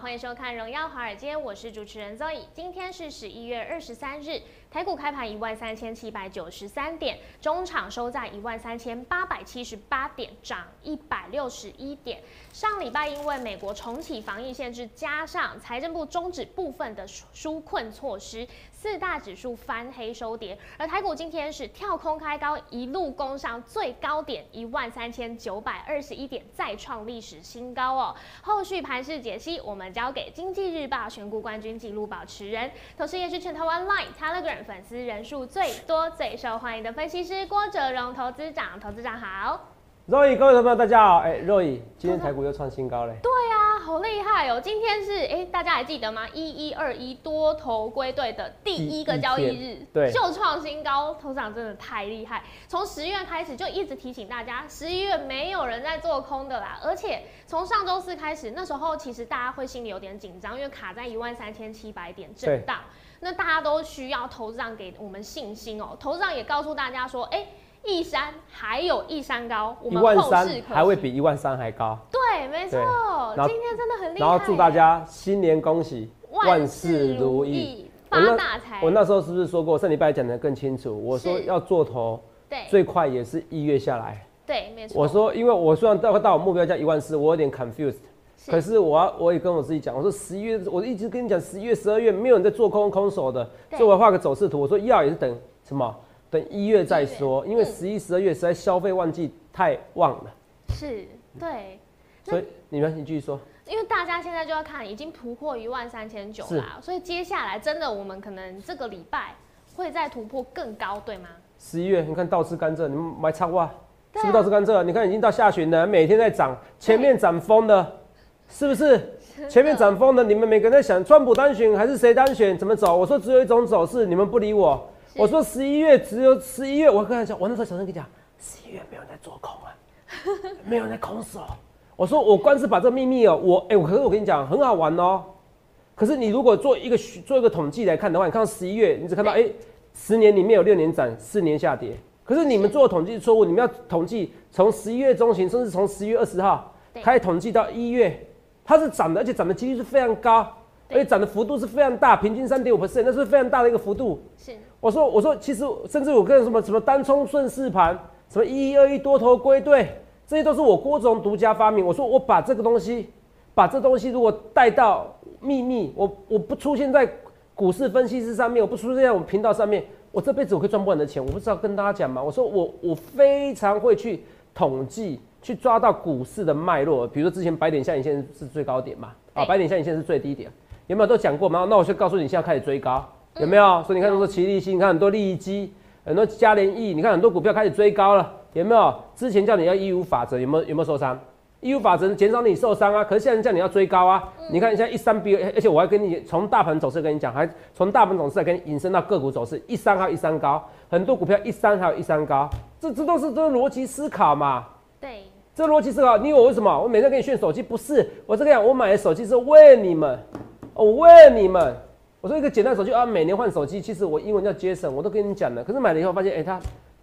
欢迎收看《荣耀华尔街》，我是主持人 Zoe。今天是十一月二十三日，台股开盘一万三千七百九十三点，中场收在一万三千八百七十八点，涨一百六十一点。上礼拜因为美国重启防疫限制，加上财政部终止部分的纾困措施，四大指数翻黑收跌。而台股今天是跳空开高，一路攻上最高点一万三千九百二十一点，再创历史新高哦。后续盘势解析，我们交给经济日报选股冠军纪录保持人，同时也是全台湾 Line、Telegram 粉丝人数最多、最受欢迎的分析师郭哲荣投资长。投资长好。Roy，各位朋友大家好，哎、r o y 今天台股又创新高嘞。对啊，好厉害哦！今天是哎，大家还记得吗？一一二一多头归队的第一个交易日天，对就创新高，头长真的太厉害。从十月开始就一直提醒大家，十一月没有人在做空的啦。而且从上周四开始，那时候其实大家会心里有点紧张，因为卡在一万三千七百点震荡，那大家都需要投资长给我们信心哦。投资长也告诉大家说，哎。一山还有一山高，我一们后万三市可还会比一万三还高，对，没错今天真的很厉害。然后祝大家新年恭喜，万事如意，发大财。我那时候是不是说过？上礼拜讲的更清楚，我说要做头，对最快也是一月下来。对，没错。我说，因为我虽然到到我目标价一万四，我有点 confused，是。可是我要我也跟我自己讲，我说十一月，我一直跟你讲，十一月、十二月没有人在做空空手的，对。所以我画个走势图，我说要也是等什么？等一月再说，因为嗯十一、十二月实在消费旺季太旺了，是，对，所以你们你继续说。因为大家现在就要看，已经突破一万三千九啦，所以接下来真的我们可能这个礼拜会再突破更高，对吗？十一月，你看倒吃甘蔗，你们买超哇，是不是倒吃甘蔗？你看已经到下旬了，每天在涨，前面涨疯的，是不是？前面涨疯的，你们每个人在想，川普当选还是谁当选，怎么走？我说只有一种走势，你们不理我。我说十一月只有十一月，我跟他讲，我那时候小声跟你讲，十一月没有人在做空啊，没有人在空手。我说我光是把这秘密哦，我哎、我可是我跟你讲很好玩哦。可是你如果做一个做一个统计来看的话，你看到十一月，你只看到哎、对十年里面有六年涨，四年下跌。可是你们做的统计错误，你们要统计从十一月中旬，甚至从十一月二十号开始统计到一月，它是涨的，而且涨的几率是非常高，而且涨的幅度是非常大，平均三点五 percent，那是非常大的一个幅度。是，我说我说，其实甚至我跟什么什么单冲顺势盘，什么一一二一多头归队，这些都是我郭总独家发明。我说我把这个东西，把这东西如果带到秘密，我我不出现在股市分析师上面，我不出现在我们频道上面，我这辈子我可以赚不完的钱。我不知道跟大家讲吗？我说我我非常会去统计，去抓到股市的脉络。比如说之前白点下影线是最高点嘛，啊，白点下影线是最低点，有没有都讲过吗？那我就告诉你，现在开始追高，有没有？所以你看，很多奇力新，你看很多利益基，很多嘉联益，你看很多股票开始追高了，有没有？之前叫你要一五法则，有没有有没有受伤？一五法则减少你受伤啊，可是现在叫你要追高啊。你看现在一三比而且我还跟你从大盘走势跟你讲，还从大盘走势来跟你引申到个股走势，一三还有一三高，很多股票一三还有一三高，这这都是都是逻辑思考嘛。对，这逻辑思考，你以为我为什么？我每天给你炫手机，不是我这个样，我买的手机是为你们，我为你们。我说一个简单的手机啊，每年换手机，其实我英文叫 Jason，我都跟你讲了。可是买了以后发现，哎、它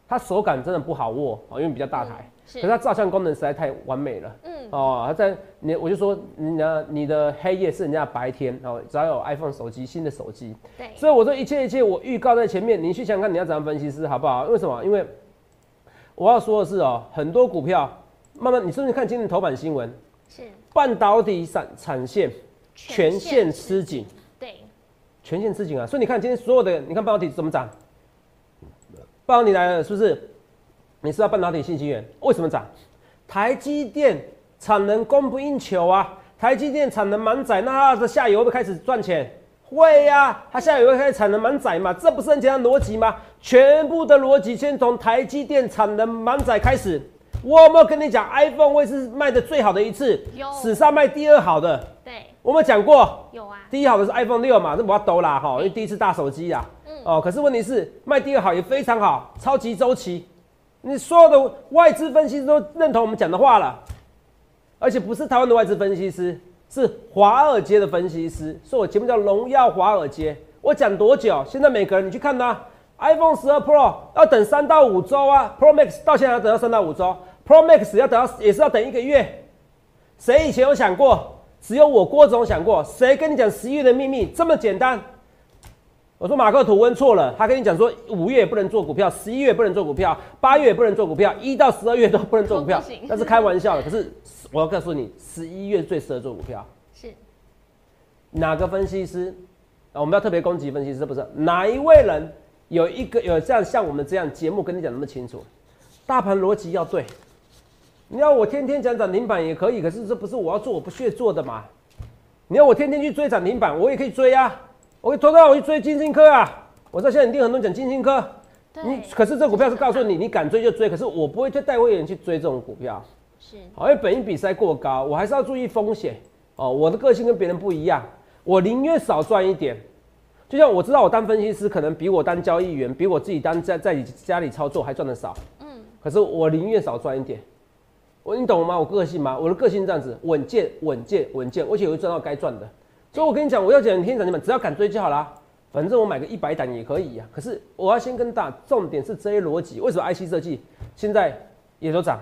它手感真的不好握啊，因为比较大台，嗯是可是它照相功能实在太完美了。嗯，哦，它在你我就说你的你的黑夜是人家的白天哦，只要有 iPhone 手机新的手机，对，所以我说一切一切我预告在前面，你去想想看你要怎样分析师好不好？为什么？因为我要说的是哦，很多股票慢慢，你是不是看今天头版新闻，是半导体产产线全线吃紧，对，全线吃紧啊！所以你看今天所有的，你看半导体怎么涨？半导体来了，是不是？你知道半导体信息源为什么涨？台积电产能供不应求啊！台积电产能满载，那它的下游会开始赚钱？会呀、它下游会开始产能满载嘛？这不是很简单的逻辑吗？全部的逻辑先从台积电产能满载开始。我有没有跟你讲，iPhone 会是卖的最好的一次，史上卖第二好的，对，我们讲过，有啊，第一好的是 iPhone 六嘛，这不要抖啦哈，因为第一次大手机呀，嗯。哦，可是问题是卖第二好也非常好，超级周期，你所有的外资分析师都认同我们讲的话了，而且不是台湾的外资分析师，是华尔街的分析师，所以我节目叫荣耀华尔街。我讲多久？现在每个人你去看呐、iPhone 十二 Pro 要等三到五周啊，Pro Max 到现在要等到三到五周，Pro Max 要等到也是要等一个月。谁以前有想过？只有我郭总想过。谁跟你讲十一月的秘密这么简单？我说马克吐温错了，他跟你讲说五月也不能做股票，十一月也不能做股票，八月也不能做股票，一到十二月都不能做股票那是开玩笑的。可是我要告诉你，十一月最适合做股票。是哪个分析师？啊，我们要特别攻击分析师，不是哪一位人有一个有这样像我们这样节目跟你讲那么清楚，大盘逻辑要对。你要我天天讲涨停板也可以，可是这不是我要做，我不屑做的嘛。你要我天天去追涨停板，我也可以追啊，我可以拖到我去追金星科啊。我知道现在一定很多人讲金星科，你，可是这股票是告诉你，你敢追就追，可是我不会去带会员去追这种股票。是好，因为本一比实在过高，我还是要注意风险哦。我的个性跟别人不一样，我宁愿少赚一点。就像我知道我当分析师，可能比我当交易员，比我自己当在在家里操作还赚的少。嗯，可是我宁愿少赚一点。我你懂吗？我个性吗？我的个性这样子，稳健、稳健、稳健，而且我会赚到该赚的。所以我跟你讲，我要讲天涨停板，只要敢追就好啦。反正我买个一百档也可以呀、可是我要先跟大，重点是这些逻辑。为什么 IC 设计现在也都涨？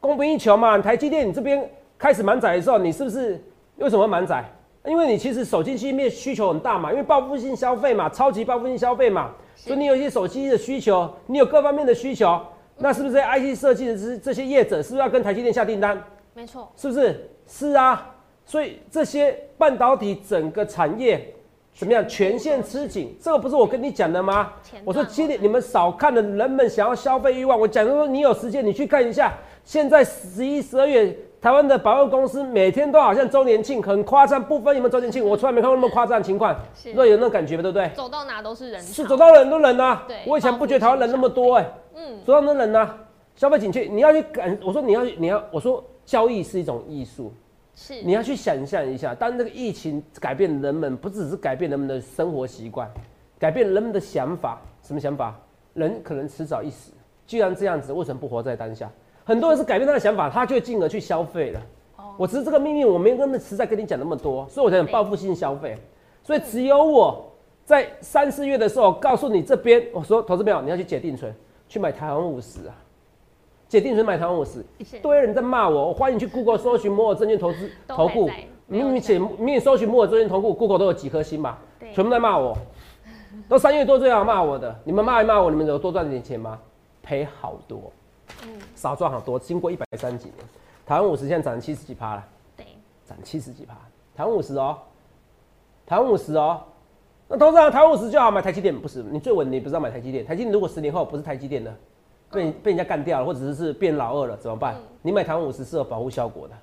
供不应求嘛。台积电你这边开始满载的时候，你是不是为什么满载？因为你其实手机芯片需求很大嘛，因为报复性消费嘛，超级报复性消费嘛，所以你有一些手机的需求，你有各方面的需求，那是不是这些 IC 设计的这这些业者是不是要跟台积电下订单？没错，是不是？是啊，所以这些半导体整个产业怎么样？全线吃紧，这个不是我跟你讲的吗？我说段今天你们少看了人们想要消费欲望，我讲说你有时间你去看一下，现在十一、十二月台湾的百货公司每天都好像周年庆，很夸张，不分有没有周年庆，我从来没看过那么夸张的情况，是那有那种感觉吗？对不对？走到哪都是人，是走到人都人啊对，我以前不觉得台湾人那么多哎、嗯，走到那人啊，消费紧缺，你要去感，我说你要你要，我说交易是一种艺术。是你要去想象一下，当这个疫情改变人们，不只是改变人们的生活习惯，改变人们的想法。什么想法？人可能迟早一死。既然这样子，为什么不活在当下？很多人是改变他的想法，他就进而去消费了。哦。我只是这个秘密，我没有那么实在跟你讲那么多，所以我才讲报复性消费。所以只有我在三四月的时候告诉你这边，我说投资朋友你要去解定存，去买台湾五十啊，解定存买台湾五十，一堆人在骂我，我欢迎去 Google 搜寻摩尔证券投资投顾。还在，没有明明写明明搜寻摩尔证券投顾，Google 都有几颗星吧，对。全部在骂我，都三月多最好骂我的，你们骂一骂我，你们有多赚点钱吗？赔好多，嗯，少赚好多。经过一百三几年，台湾五十现在涨七十几趴了，对，涨七十几趴，台湾五十哦，台湾五十哦。那投资人台湾五十就好买台积电，不是你最稳，你不是要买台积电？台积电如果十年后不是台积电呢，被被人家干掉了，或者是变老二了，怎么办？嗯你买台湾五十是有保护效果的。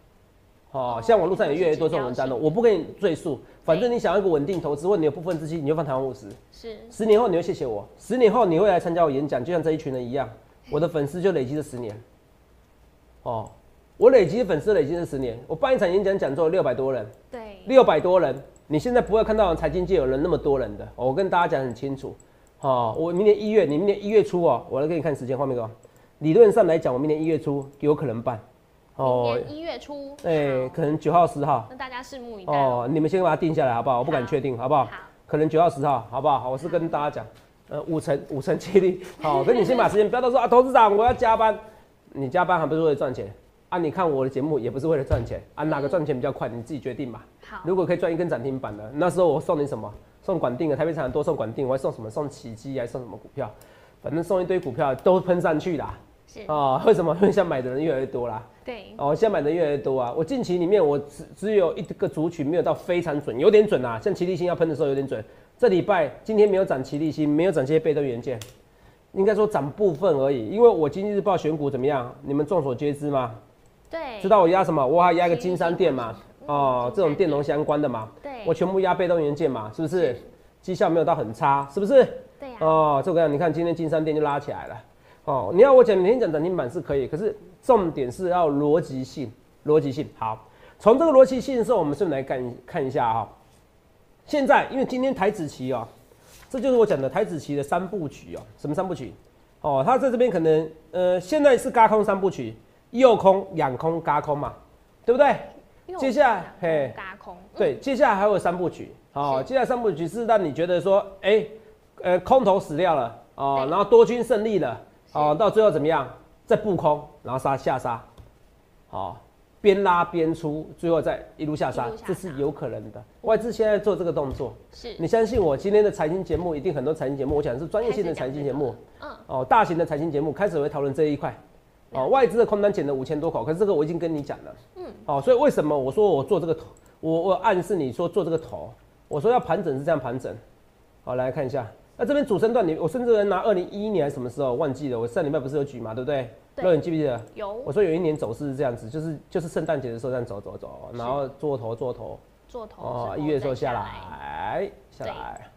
哦，像网络上也越来越多这种文章了，我不跟你赘述，反正你想要一个稳定投资，或你有部分资金，你就放台湾五十。是十年后你会谢谢我，十年后你会来参加我演讲，就像这一群人一样，我的粉丝就累积了十年。哦，我累积的粉丝累积了十年，我办一场演讲讲座六百多人，对，六百多人，你现在不会看到财经界有人那么多人的，哦我跟大家讲很清楚。哦，我明年一月，你明年一月初哦，我来给你看时间画面哥。理论上来讲，我明年一月初有可能办。明年一月初，哎、好可能九号、十号。那大家拭目以待哦，你们先把它定下来好不好？我不敢确定，好不好？好可能九号、十号，好不好？好，我是跟大家讲，呃，五成五成几率。好，跟你先把时间，不要到时候啊，投资长我要加班，你加班还不是为了赚钱啊？你看我的节目也不是为了赚钱啊，哪个赚钱比较快，你自己决定吧。好，如果可以赚一根涨停板的，那时候我送你什么？送管定的，台北产多送管定，我还送什么？送奇迹，还送什么股票？反正送一堆股票都喷上去啦。是，哦，为什么？因为现在买的人越来越多啦。对，哦，现在买的人越来越多啊！我近期里面我只只有一个族群没有到非常准，有点准啊，像齐力星要喷的时候有点准。这礼拜今天没有涨齐利息，没有涨这些被动元件，应该说涨部分而已。因为我经济日报选股怎么样？你们众所皆知吗？对，知道我压什么？我还压一个金山店嘛，嗯哦，这种电容相关的嘛，对，我全部压被动元件嘛，是不是是？绩效没有到很差，是不是？对呀，哦，这个样你看今天金山店就拉起来了，哦，你要我讲明天讲涨停板是可以，可是重点是要逻辑性，逻辑性好。从这个逻辑性的时候，我们顺便来看看一下哈。现在因为今天台子期哦，这就是我讲的台子期的三部曲哦。什么三部曲？哦，它在这边可能呃，现在是嘎空三部曲，右空、仰空、嘎空嘛，对不对？接下来嘿，嘎空。对，接下来还有三部曲。哦，接下来三部曲是让你觉得说，哎，呃，空头死掉了哦，然后多军胜利了哦，到最后怎么样？再布空，然后杀下杀，好。边拉边出，最后再一路下杀，这是有可能的。外资现在做这个动作，是你相信我？今天的财经节目一定很多财经节目，我讲的是专业性的财经节目，嗯，哦，大型的财经节目开始会讨论这一块。哦，外资的空单减了五千多口，可是这个我已经跟你讲了，嗯，哦，所以为什么我说我做这个头，我我暗示你说做这个头，我说要盘整是这样盘整。好，来看一下，那这边主升段，你我甚至拿二零一一年什么时候忘记了？我上礼拜不是有举嘛，对不对？那你记不记得？有。我说有一年走势是这样子，就是就是圣诞节的时候这样走走走，然后做头做头做头哦，一月时候下来下来。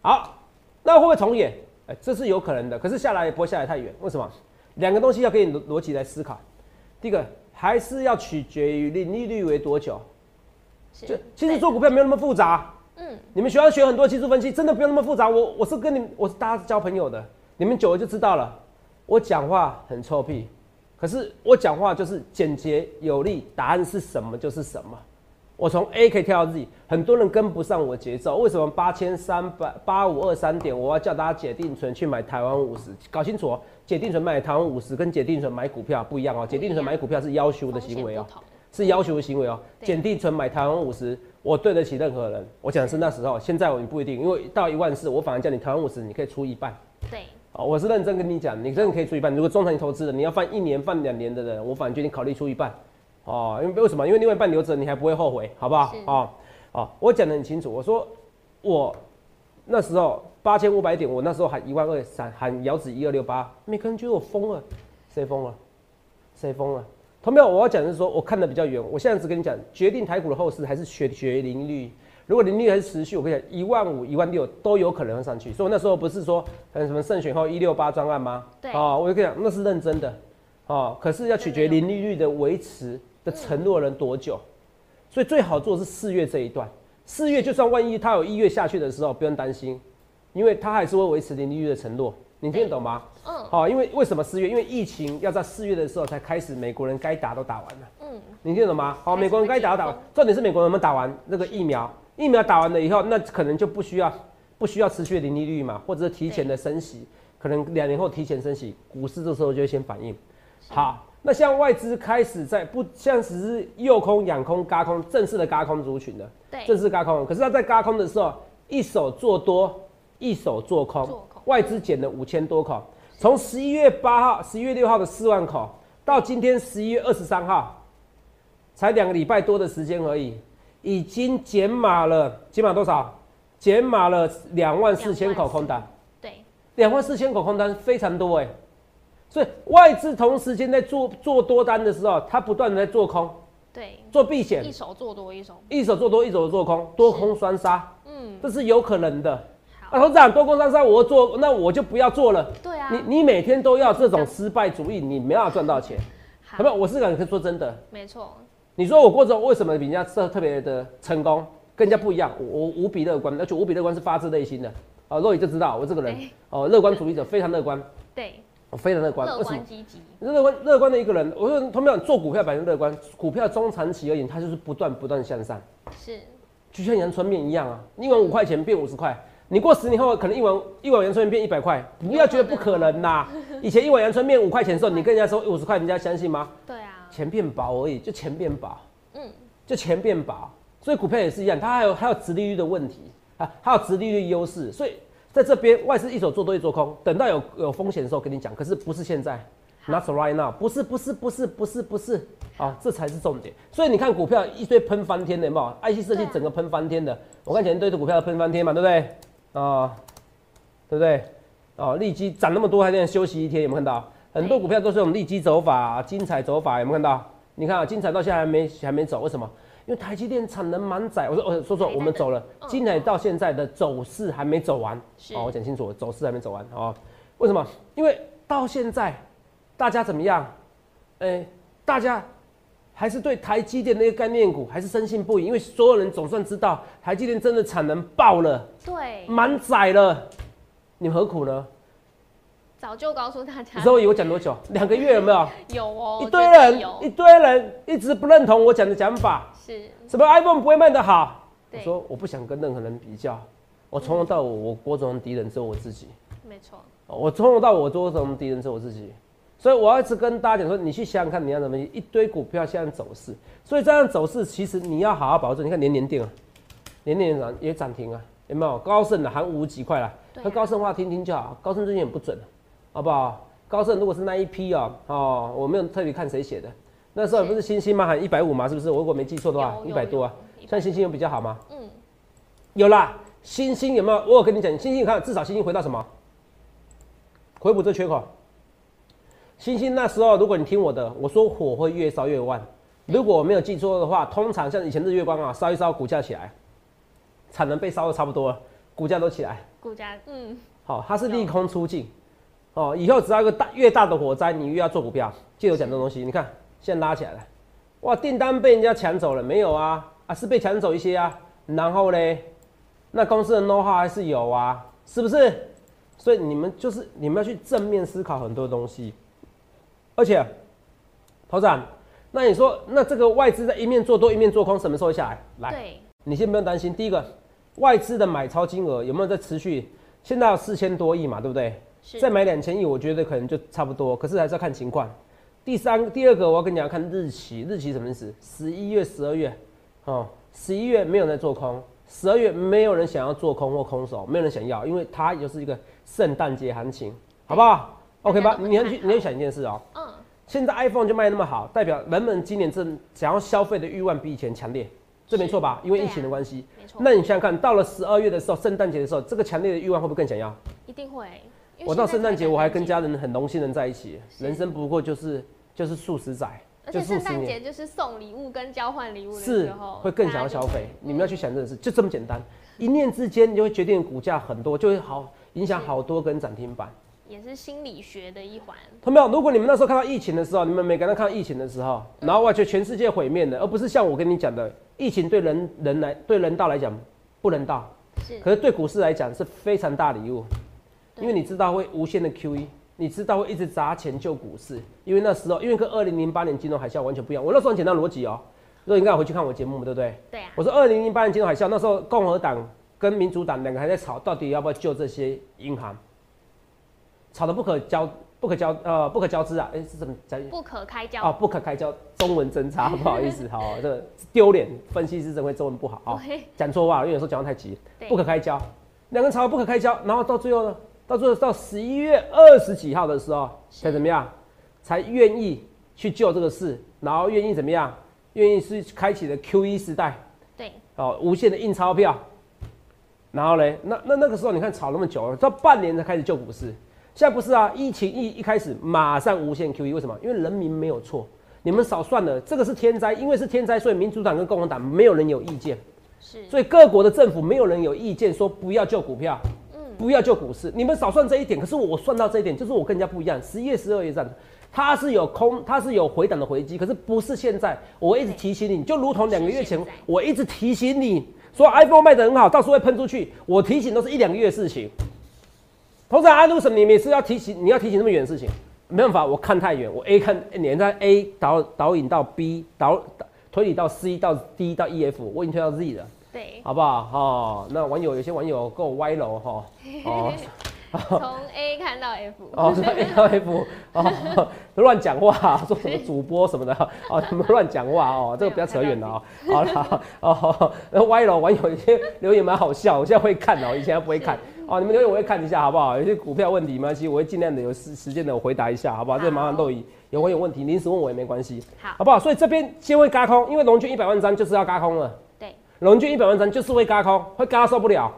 好，那会不会重演？哎，这是有可能的。可是下来也不会下来太远，为什么？两个东西要给你逻逻辑来思考。第一个还是要取决于利利率为多久。就其实做股票没有那么复杂。嗯。你们学校学很多技术分析，真的不用那么复杂。我我是跟你我是大家交朋友的，你们久了就知道了。我讲话很臭屁，可是我讲话就是简洁有力，答案是什么就是什么。我从 A 可以跳到 Z，很多人跟不上我节奏。为什么八千三百八五二三点，我要叫大家解定存去买台湾五十？搞清楚哦，解定存买台湾五十跟解定存买股票不一样哦。解定存买股票是要求的行为哦，是要求的行为哦。解定存买台湾五十，我对得起任何人。我讲的是那时候，现在我不一定，因为到一万四，我反而叫你台湾五十，你可以出一半。对。哦，我是认真跟你讲，你真的可以出一半。如果中长期投资的，你要放一年、放两年的人，我反而决定考虑出一半。哦，因为为什么？因为另外一半留着，你还不会后悔，好不好？哦，哦，我讲的很清楚。我说我那时候八千五百点，我那时候喊一万二三，喊遥指一二六八，每个人觉得我疯了，谁疯了？谁疯了？同没有？我要讲的是说，我看的比较远。我现在只跟你讲，决定台股的后市还是学学零率。如果利率还是持续，我跟你讲，一万五、一万六都有可能上去。所以那时候不是说很什么胜选后一六八专案吗？对。哦，我就跟你讲，那是认真的。哦，可是要取决零利率的维持的承诺人多久。所以最好做是四月这一段。四月就算万一它有一月下去的时候，不用担心，因为它还是会维持零利率的承诺。你听得懂吗？嗯。好，因为为什么四月？因为疫情要在四月的时候才开始，美国人该打都打完了。嗯。你听得懂吗？好，美国人该打都打完，重点是美国人有没有打完那个疫苗？疫苗打完了以后，那可能就不需要不需要持续的零利率嘛，或者是提前的升息，可能两年后提前升息，股市这时候就会先反应。好，那像外资开始在不像只是右空、仰空、嘎空，正式的嘎空族群的，对，正式嘎空。可是他在嘎空的时候，一手做多，一手做空，外资减了五千多口，从十一月八号、十一月六号的四万口，到今天十一月二十三号，才两个礼拜多的时间而已。已经减码了，减码多少？减码了两万四千口空单。对，两万四千口空单非常多哎。所以外资同时间在做做多单的时候，它不断的在做空。对，做避险。一手做多，一手一手做多，一手做空，多空双杀。嗯，这是有可能的。啊，董事长，多空双杀，我做，那我就不要做了。对啊。你你每天都要这种失败主义，你没法赚到钱。好，不，我是敢说真的。没错。你说我过程为什么比人家特特别的成功，跟人家不一样？我无比乐观，而且无比乐观是发自内心的。哦，若雨就知道我这个人哦，乐观主义者非常乐观。对，我非常乐观。乐观积极。乐观乐观的一个人，我说他们讲做股票百分乐观，股票中长期而言，它就是不断不断向上。是，就像阳春面一样啊，一碗五块钱变五十块，你过十年后可能一碗一碗阳春面变一百块，不要觉得不可能呐。以前一碗阳春面五块钱的时候，你跟人家说五十块，人家相信吗？对啊。钱变薄而已，就钱变薄，嗯，就钱变薄，所以股票也是一样，它还有还有殖利率的问题啊，还有殖利率优势，所以在这边外资一手做多一做空，等到有有风险的时候跟你讲，可是不是现在，not right now，不是不是不是不是不是，啊，这才是重点。所以你看股票一堆喷翻天的，有没有？IC 设计整个喷翻天的，我看前一堆的股票喷翻天嘛，对不对？啊，对不对？哦，利基涨那么多，还在休息一天，有没有看到？很多股票都是用利基走法、精彩走法，有没有看到？你看啊，精彩到现在还没还没走，为什么？因为台积电产能满载。我说，我说说，我们走了，精彩到现在的走势还没走完。哦，我讲清楚，走势还没走完哦。为什么？因为到现在，大家怎么样？哎、大家还是对台积电的一个概念股还是深信不疑，因为所有人总算知道台积电真的产能爆了，对，满载了，你们何苦呢？早就告诉大家，周以我讲多久？两个月有没有？有哦，一堆人，一堆人一直不认同我讲的讲法，是，什么 iPhone 不会卖得好？我对，说我不想跟任何人比较，我从头到尾我郭总的敌人只有我自己，没错，我从头到尾我郭总的敌人只有我自己，所以我要一直跟大家讲说，你去想想看你要怎么一堆股票现在走势，所以这样走势其实你要好好保证。你看年年定啊，年年涨也涨停啊，有没有？高盛的含五几块啦，那高盛话听听就好，高盛最近也不准，好不好？高盛如果是那一批哦，哦，我没有特别看谁写的，那时候不是星星吗？喊一百五嘛？是不是？我如果没记错的话，一百多啊。，像星星有比较好吗？嗯，有啦，星星有没有？我有跟你讲，星星你看至少星星回到什么？回补这缺口。星星那时候，如果你听我的，我说火会越烧越旺。如果我没有记错的话，通常像以前日月光啊，烧一烧股价起来，产能被烧的差不多了，股价都起来。股价，嗯，好、它是利空出尽。哦，以后只要一个大越大的火灾，你越要做股票。记得我讲这东西，你看现在拉起来了，哇，订单被人家抢走了没有啊？啊，是被抢走一些啊。然后嘞，那公司的 know how 还是有啊，是不是？所以你们就是你们要去正面思考很多东西，而且，头长，那你说那这个外资在一面做多一面做空，什么时候会下来？来，对，你先不用担心。第一个，外资的买超金额有没有在持续？现在有四千多亿嘛，对不对？再买两千亿，我觉得可能就差不多，可是还是要看情况。第三、第二个，我要跟你讲，看日期，日期什么意思？十一月、十二月，哦，十一月没有人在做空，十二月没有人想要做空或空手，没有人想要，因为它就是一个圣诞节行情，好不好？OK 吧？你要去，你要想一件事哦，嗯，现在 iPhone 就卖那么好，代表人们今年正想要消费的欲望比以前强烈，这没错吧？因为疫情的关系。没错，那你想想看，到了十二月的时候，圣诞节的时候，这个强烈的欲望会不会更想要？一定会。我到圣诞节，我还跟家人很荣幸能在一起。人生不过就是就是数十载，而且圣诞节就是送礼物跟交换礼物的是时候，会更想要消费。你们要去想这个事，就这么简单，一念之间，你就会决定股价很多，就会好影响好多根涨停板。也是心理学的一环。同没有？如果你们那时候看到疫情的时候，你们每个人看到疫情的时候，然后完全全世界毁灭的，而不是像我跟你讲的，疫情对人人来对人道来讲不人道，是，可是对股市来讲是非常大礼物，因为你知道会无限的 QE，你知道会一直砸钱救股市，因为那时候因为跟二零零八年金融海啸完全不一样。我那时候很简单逻辑哦，如果你刚才回去看我节目，对不对？对啊，我说二零零八年金融海啸那时候共和党跟民主党两个还在吵，到底要不要救这些银行，吵得不可交不可交呃不可交织啊，哎、是怎么讲？不可开交。哦，不可开交，中文真差，不好意思，好，这个丢脸，分析师真会中文不好，啊，讲错话了，因为有时候讲话太急，不可开交，两个人吵不可开交，然后到最后呢，到最后到十一月二十几号的时候，才怎么样，才愿意去救这个事，然后愿意怎么样，愿意是开启了 Q E 时代，对，哦，无限的印钞票，然后嘞，那那那个时候你看吵那么久了，到半年才开始救股市，现在不是啊，疫情一一开始马上无限 QE，为什么？因为人民没有错，你们少算了，这个是天灾，因为是天灾，所以民主党跟共和党没有人有意见，是，所以各国的政府没有人有意见说不要救股票，嗯，不要救股市，你们少算这一点，可是我算到这一点，就是我跟人家不一样，十一月、十二月这样。它是有空，它是有回档的回击，可是不是现在。我一直提醒你，就如同两个月前我一直提醒你说 iPhone 卖得很好，到时候会喷出去。我提醒都是一两个月的事情。同时，安为什么你每次要提醒，你要提醒那么远的事情？没办法，我看太远，我 A 看连在 A 导导引到 B 导导推理到 C 到 D 到 E F，我已经推到 Z 了。对，好不好？哦，那网友有些网友跟我歪楼哈，哦从 A 看到 F。哦，是 A 到 F 哦，乱讲话，说什么主播什么的哦，你们乱讲话哦，这个不要扯远了哦。好了哦，那歪楼网友有些留言蛮好笑，我现在会看哦，以前不会看哦，你们留言我会看一下好不好？有些股票问题没关系，我会尽量的有时时间的我回答一下，好不好？这个麻烦都以有网友问题临时问我也没关系，好好不好？所以这边先会嘎空，因为龙军一百万张就是要嘎空了。对，龙券一百万张就是会嘎空，会嘎到受不了。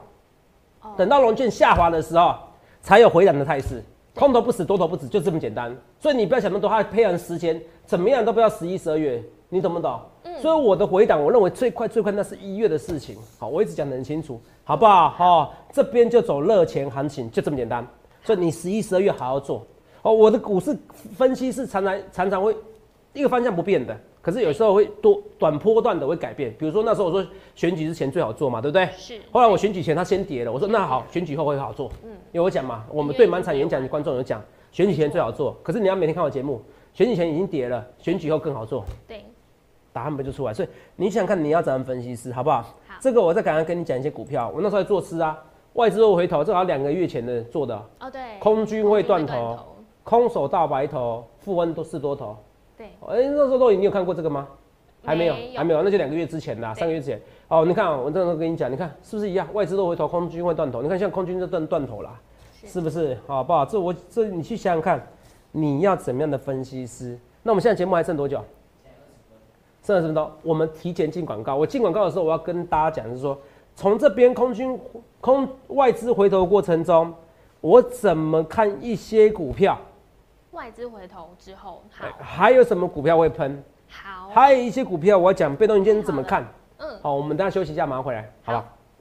哦等到龙券下滑的时候，才有回档的态势。空头不死，多头不止，就这么简单。所以你不要想那么多，它配合时间怎么样都不要十一、十二月，你懂不懂？所以我的回档，我认为最快最快那是一月的事情。好，我一直讲得很清楚，好不好？好、这边就走热钱行情，就这么简单。所以你十一、十二月好好做。哦，我的股市分析是常常常常会一个方向不变的，可是有时候会多短波段的会改变。比如说那时候我说选举之前最好做嘛，对不对？是。后来我选举前它先跌了，我说那好，选举后会好做。嗯，因为我讲嘛，我们对满场演讲的观众有讲，选举前最好做，可是你要每天看我节目，选举前已经跌了，选举后更好做。对。答案不就出来？所以你想看你要怎样分析师，好不好？好。这个我再赶快跟你讲一些股票，我那时候在做吃啊，外资又回头，正好两个月前的做的。哦，对。空军会断头。空手大白头，富翁都是多头。对，哎，那时候都你有看过这个吗？还没有，还没有，那就两个月之前的，三个月之前。哦，你看，我这时跟你讲，你看是不是一样？外资都回头，空军会断头。你看，像空军就断断头啦，是不是？好不好？这我这你去想想看，你要怎么样的分析师？那我们现在节目还剩多久？剩二十分钟。我们提前进广告。我进广告的时候，我要跟大家讲，是说从这边空军空外资回头过程中，我怎么看一些股票？外资回头之后，好，还有什么股票会喷？好，还有一些股票，我要讲被动元件怎么看？嗯，好，我们等下休息一下，马上回来，好吧？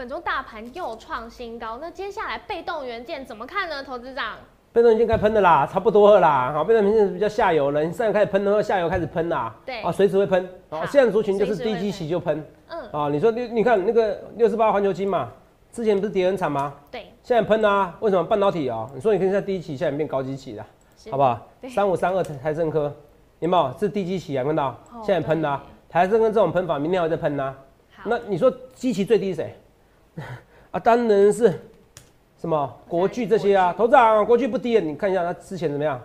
本周大盘又创新高，那接下来被动元件怎么看呢？投资长，被动元件该喷的啦，差不多了啦。好，被动元件比较下游了，你上游开始喷的话，下游开始喷啦。对，啊，随时会喷。好，现在族群就是低基期就喷。嗯，啊，你说六，你看那个六十八环球金嘛。之前不是跌很惨吗？对，现在喷啊！为什么半导体啊？你说你可以在低基期，现在变高基期了，好不好？三五三二台政科，有没有？是低基期啊，看到？现在喷啊，台政科这种喷法，明天还在喷啊。那你说基期最低谁？啊，当然是什么国巨这些啊。头涨，国巨不低，你看一下它之前怎么样？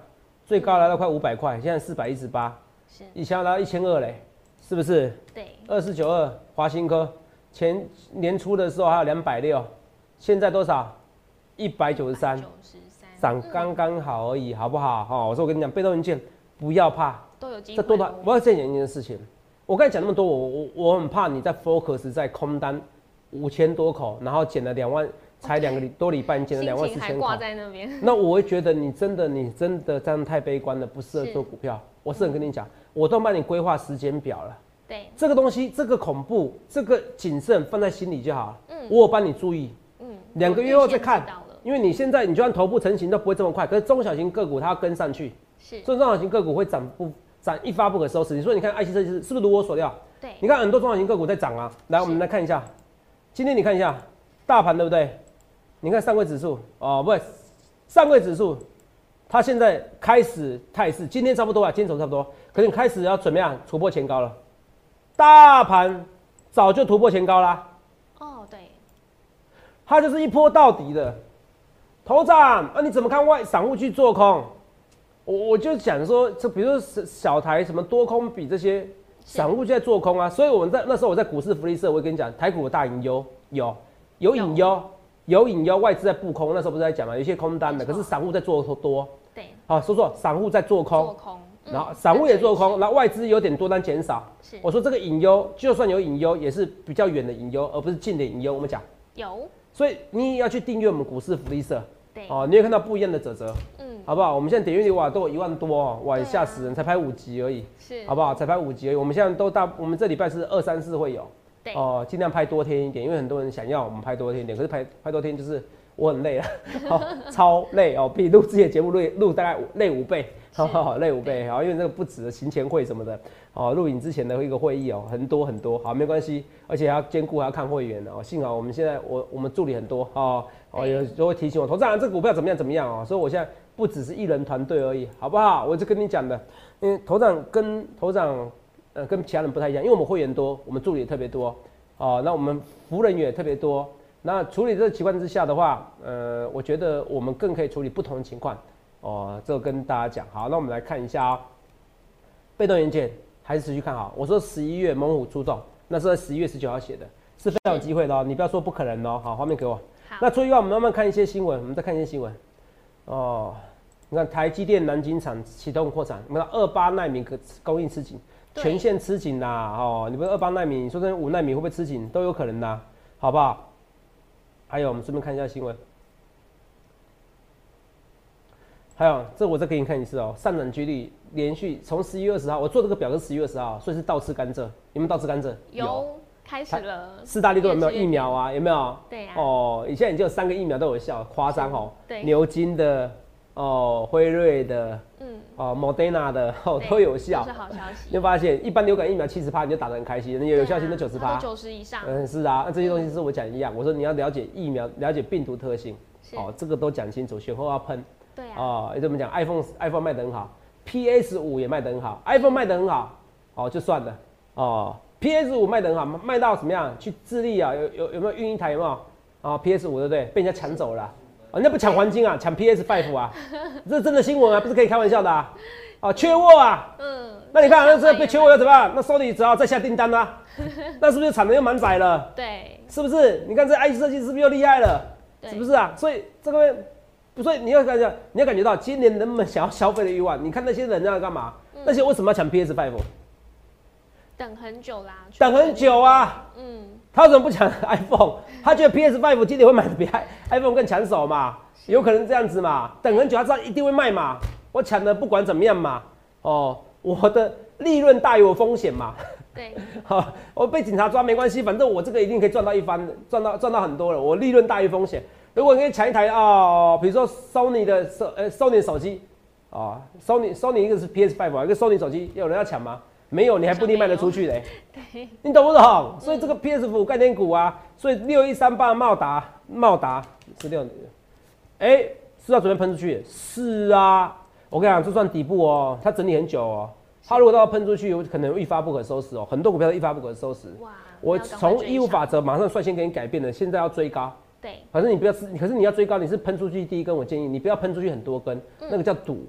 最高来到快五百块，现在四百一十八，是以前来到一千二嘞，是不是？对，二四九二华新科。前年初的时候还有两百六，现在多少？一百九十三，涨刚刚好而已，好不好？哈，我说我跟你讲，被动元件不要怕，都有机会。这多大？我要再讲一件事情。我刚才讲那么多，我我我很怕你在 focus 在空单五千多口，然后减了两万，才两个多礼拜，你减了两万四千口。挂在那边。那我会觉得你真的你真的这样太悲观了，不适合做股票。我是很跟你讲，我都帮你规划时间表了。对这个东西，这个恐怖，这个谨慎放在心里就好了。嗯，我有帮你注意。嗯，两个月后再看，因为你现在你就算头部成型都不会这么快，可是中小型个股它要跟上去。是，所以中小型个股会涨不涨一发不可收拾。你说你看爱奇设计师是不是如我所料？对，你看很多中小型个股在涨啊。来，我们来看一下，今天你看一下大盘对不对？你看上柜指数哦，不是上柜指数，它现在开始态势，今天差不多啊，今天走差不多，可是你开始要怎么样突破前高了？大盘早就突破前高啦。哦，对，它就是一波到底的。头涨，啊你怎么看外散户去做空？我我就想说，这比如说小台什么多空比这些散户就在做空啊。所以我们在那时候我在股市福利社，我跟你讲，台股有大隐忧，有有隐忧，有隐忧，外资在布空。那时候不是在讲嘛，有些空单的，可是散户在做多。对，好说说，散户在做空。做空。然后散户也做空，然后外资有点多单减少。是，我说这个隐忧，就算有隐忧，也是比较远的隐忧，而不是近的隐忧。我们讲有，所以你也要去订阅我们股市福利社。对，哦，你会看到不一样的泽泽。嗯，好不好？我们现在点阅率哇都有一万多哦，哇吓死人，才拍五集而已。是，好不好？才拍五集而已。我们现在都大，我们这礼拜是二三四会有。对，哦，尽量拍多天一点，因为很多人想要我们拍多天一点，可是拍拍多天就是 我很累了，超累哦，比录自己的节目累录大概累五倍。好好好，累五倍好，因为那个不止行前会什么的，哦，录影之前的一个会议哦，很多很多，好，没关系，而且还要兼顾还要看会员哦，幸好我们现在我我们助理很多哦，哦，有时候会提醒我，投资人这股票怎么样怎么样哦，所以我现在不只是一人团队而已，好不好？我就跟你讲的，因为头长跟头长呃跟其他人不太一样，因为我们会员多，我们助理也特别多，哦，那我们服务人员也特别多，那处理这个情况之下的话，呃，我觉得我们更可以处理不同的情况。哦，这个跟大家讲好，那我们来看一下啊，被动元件还是持续看好。我说十一月猛虎出动，那是在十一月十九号写的，是非常有机会的哦。你不要说不可能哦。好，画面给我。好，那所以话我们慢慢看一些新闻，我们再看一些新闻。哦，你看台积电南京厂启动扩产，我们二八纳米可供应吃紧，全线吃紧啦。哦，你不是二八纳米，你说这五纳米会不会吃紧，都有可能的，好不好？还有，我们顺便看一下新闻。还有，这我再给你看一次哦，上涨几率连续从十一月二十号，我做这个表是十一月二十号，所以是倒吃甘蔗，有没有倒吃甘蔗？有开始了，斯大利都有没有疫苗啊？有没有？对呀哦，现在已经有三个疫苗都有效，夸张哦。对牛津的，哦，辉瑞的，嗯，哦，Moderna 的，哦，都有效都是。好消息你。会发现，一般流感疫苗七十趴你就打得很开心，那有效性都九十趴。九十以上，嗯，是啊，那这些东西是我讲一样，我说你要了解疫苗，了解病毒特性，哦，这个都讲清楚，选后要喷。对啊，哦，也这么讲，iPhone iPhone 卖得很好，PS 五也卖得很好，iPhone 卖得很好，哦就算了，哦，PS 五卖的很好，卖到怎么样？去智利啊，有有有没有运一台有没有？哦，PS 五对不对？被人家抢走了啊、哦，那不抢黄金啊，抢 PS Five 啊，这真的新闻啊，不是可以开玩笑的啊，哦，缺货啊，嗯，那你看那这被缺货要，怎么办？那 Sony 只好再下订单啦、那是不是产能又满载了？对是不是？你看这 IC 设计是不是又厉害了？对，是不是啊？所以这个，所以你要感觉，你要感觉到今年人们想要消费的欲望。你看那些人要干嘛？嗯那些为什么要抢 PS Five？等很久啦，等很久啊！嗯，他为什么不抢 iPhone？他觉得 PS Five 今年会买的 比 iPhone 更抢手嘛？有可能这样子嘛？等很久，他知道一定会卖嘛？我抢的不管怎么样嘛，哦，我的利润大于我风险嘛。对，好，我被警察抓没关系，反正我这个一定可以赚到一番，赚到赚到很多了。我利润大于风险。如果你可以抢一台哦，比如说 Sony 的手呃 Sony 的手机哦，Sony Sony 一个是 PS Five 一个 Sony 手机，有人要抢吗？没有，你还不一定卖得出去嘞。对，你懂不懂？所以这个 PS 五概念股啊，所以六一三八茂达茂达是六，哎，是要准备喷出去？是啊，我跟你讲，这算底部哦，它整理很久哦。它如果都要喷出去，有可能一发不可收拾哦，很多股票都一发不可收拾。哇，我从义务法则马上率先给你改变了，现在要追高。对，反正你不要是，可是你要追高，你是喷出去第一根，我建议你不要喷出去很多根，嗯那个叫赌，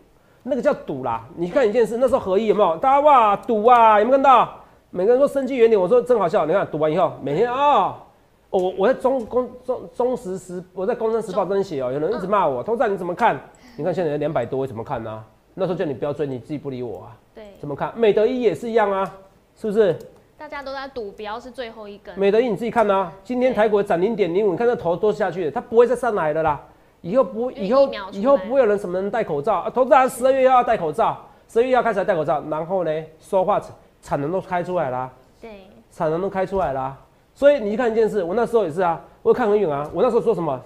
那个叫赌啦。你看一件事，那时候合一有没有？大家哇赌啊，有没有看到？每个人说生计原点，我说真好笑。你看赌完以后，每天啊、哦，我我在中公中中时时，我在《工商时报》真写哦，有人一直骂我，通常你怎么看？你看现在两百多，我怎么看呢、那时候叫你不要追，你自己不理我啊，对，怎么看？美德一也是一样啊，是不是？大家都在赌，不要是最后一根，美德一你自己看呐、今天台股涨零点零五，你看这头都下去了，它不会再上来的啦。以后不，以后以后不会有人什么人戴口罩啊。投资人十二月要戴口罩，十二月要开始戴口罩，然后呢，说话产能都开出来啦，对，产能都开出来啦。所以你去看一件事，我那时候也是啊，我看很远啊。我那时候说什么？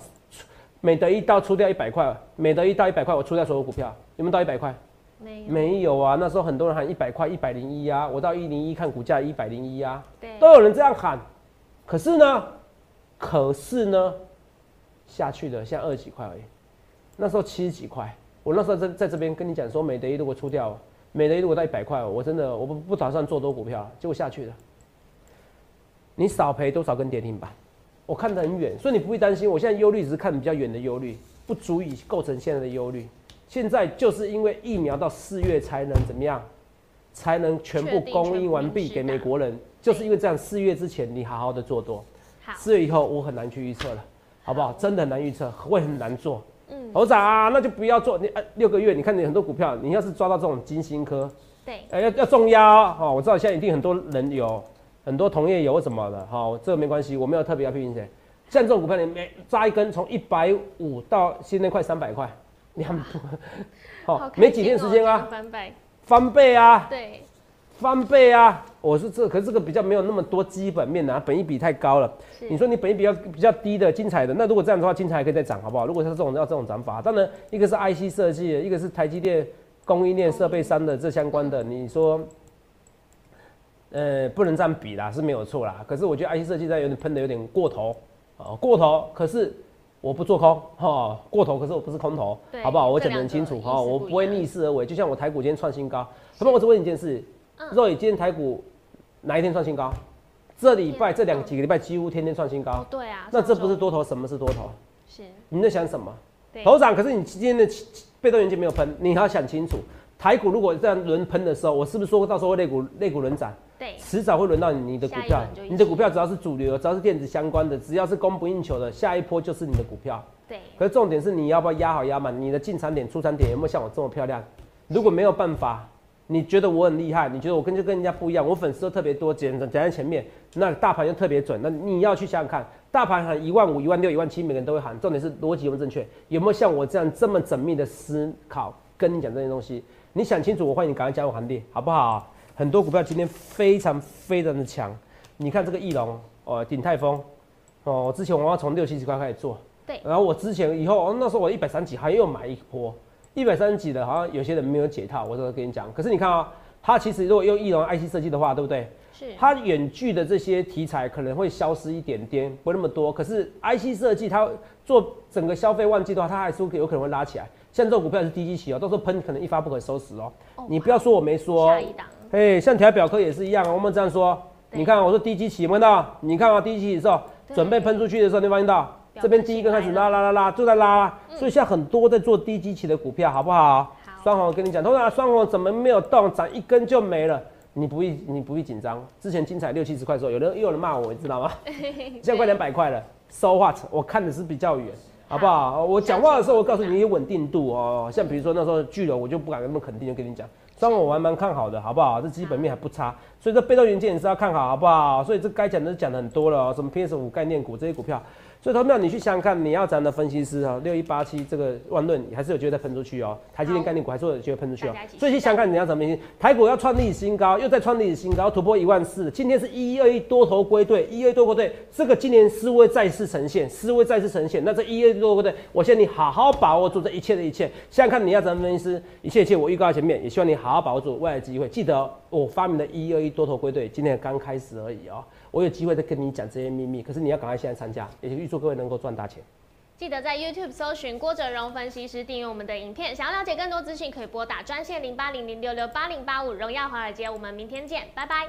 每得一刀出掉一百块，每得一刀一百块，我出掉所有股票，有没有到一百块？没有，没有啊，那时候很多人喊一百块、一百零一啊，我到一零一看股价一百零一啊。对，都有人这样喊，可是呢，可是呢，下去的现在二十几块而已，那时候七十几块，我那时候在在这边跟你讲说，美德一如果出掉，美德一如果到一百块，我真的我不不打算做多股票，结果下去了，你少赔多少根跌停板，我看得很远，所以你不必担心，我现在忧虑只是看比较远的忧虑，不足以构成现在的忧虑。现在就是因为疫苗到四月才能怎么样，才能全部供应完毕给美国人，就是因为这样，四月之前你好好的做多，四月以后我很难去预测了，好不好？真的很难预测，会很难做。嗯，头长啊，那就不要做。你呃六个月，你看你很多股票，你要是抓到这种金星科，对，哎、要要重压哦。我知道现在一定很多人有，很多同业有什么的，好、这个没关系，我没有特别要批评谁。像这种股票，你每扎一根从一百五到现在快三百块，你很不好、没几天时间啊，翻倍，翻倍啊，对，翻倍啊！我是这，可是这个比较没有那么多基本面啊，本一比太高了。你说你本一比较比较低的精彩的，那如果这样的话，精彩还可以再涨，好不好？如果是这种要这种涨法，当然一个是 IC 设计的，一个是台积电供应链设备商的这相关的，你说，呃，不能这样比啦，是没有错啦。可是我觉得 IC 设计在有点喷的有点过头，哦，过头。可是我不做空，哈、过头。可是我不是空头，好不好？我讲得很清楚，哈、我不会逆势而为。就像我台股今天创新高，那么我只问你一件事，嗯肉眼今天台股哪一天创新高？这礼拜天这两嗯几个礼拜几乎天天创新高哦，，对啊，那这不是多头，什么是多头？是，你在想什么？对，头涨，可是你今天的被动元件没有喷，你还要想清楚，台股如果这样轮喷的时候，我是不是说过到时候会肋骨肋骨轮涨？对，迟早会轮到你的股票你的股票只要是主流，只要是电子相关的，只要是供不应求的，下一波就是你的股票。对，可是重点是你要不要压好压满，你的进场点、出场点有没有像我这么漂亮？如果没有办法，你觉得我很厉害，你觉得我跟就跟人家不一样，我粉丝都特别多，讲讲在前面，那大盘又特别准，那你要去想想看，大盘喊一万五、一万六、一万七，每个人都会喊，重点是逻辑有没有正确，有没有像我这样这么缜密的思考跟你讲这些东西？你想清楚，我欢迎你赶快加入行列，好不好？很多股票今天非常非常的强，你看这个翼龙哦，鼎泰丰哦，之前我要从六七十块开始做，对然后我之前以后、哦、那时候我一百三几还又买一波，一百三十几的，好像有些人没有解套，我这个跟你讲。可是你看啊、它其实如果用翼龙 IC 设计的话，对不对？是，它远距的这些题材可能会消失一点点，不会那么多。可是 IC 设计它做整个消费旺季的话，它还是有可能会拉起来。像这种股票是低基期哦，到时候喷可能一发不可收拾哦。哦你不要说我没说哦下，一档，哎，像台表科也是一样哦，我们这样说。你看，我说低基期，有没有看到？你看啊，低基期的时候，对准备喷出去的时候，你有没有发现到表这边第一根开始拉拉拉拉，就在拉所以现在很多在做低基期的股票，好不好？好双红，我跟你讲，通常双红怎么没有动，涨一根就没了？你不必你不必紧张。之前精彩六七十块的时候，有人又有人骂我，你知道吗？现在快两百块了，so what？我看的是比较远。好不好？我讲话的时候，我告诉你有稳定度哦。像比如说那时候巨龙，我就不敢那么肯定，就跟你讲，双红我还蛮看好的，好不好？这基本面还不差，所以这被动元件也是要看好，好不好？所以这该讲的讲的很多了哦，什么 PS 五概念股这些股票，所以投票你去想想看，你要咱的分析师啊，六一八七这个万润还是有机会再喷出去哦，台积电概念股还是有机会喷出去哦。所以去想想看你要怎么分析，台股要创历史新高，又再创历史新高，突破一万四，今天是一一二一多头归队，一二多头队，这个今年思维再次呈现，思维再次呈现，那这一二多头队，我希望你好好把握住这一切的一切，想想看你要怎么分析师，一切一切我预告在前面，也希望你好好把握住未来的机会，记得哦我发明的一二一多头归队，今天刚开始而已哦。我有机会再跟你讲这些秘密，可是你要赶快现在参加，也预祝各位能够赚大钱。记得在 YouTube 搜寻郭哲荣分析师，订阅我们的影片。想要了解更多资讯，可以拨打专线零八零零六六八零八五。荣耀华尔街，我们明天见，拜拜。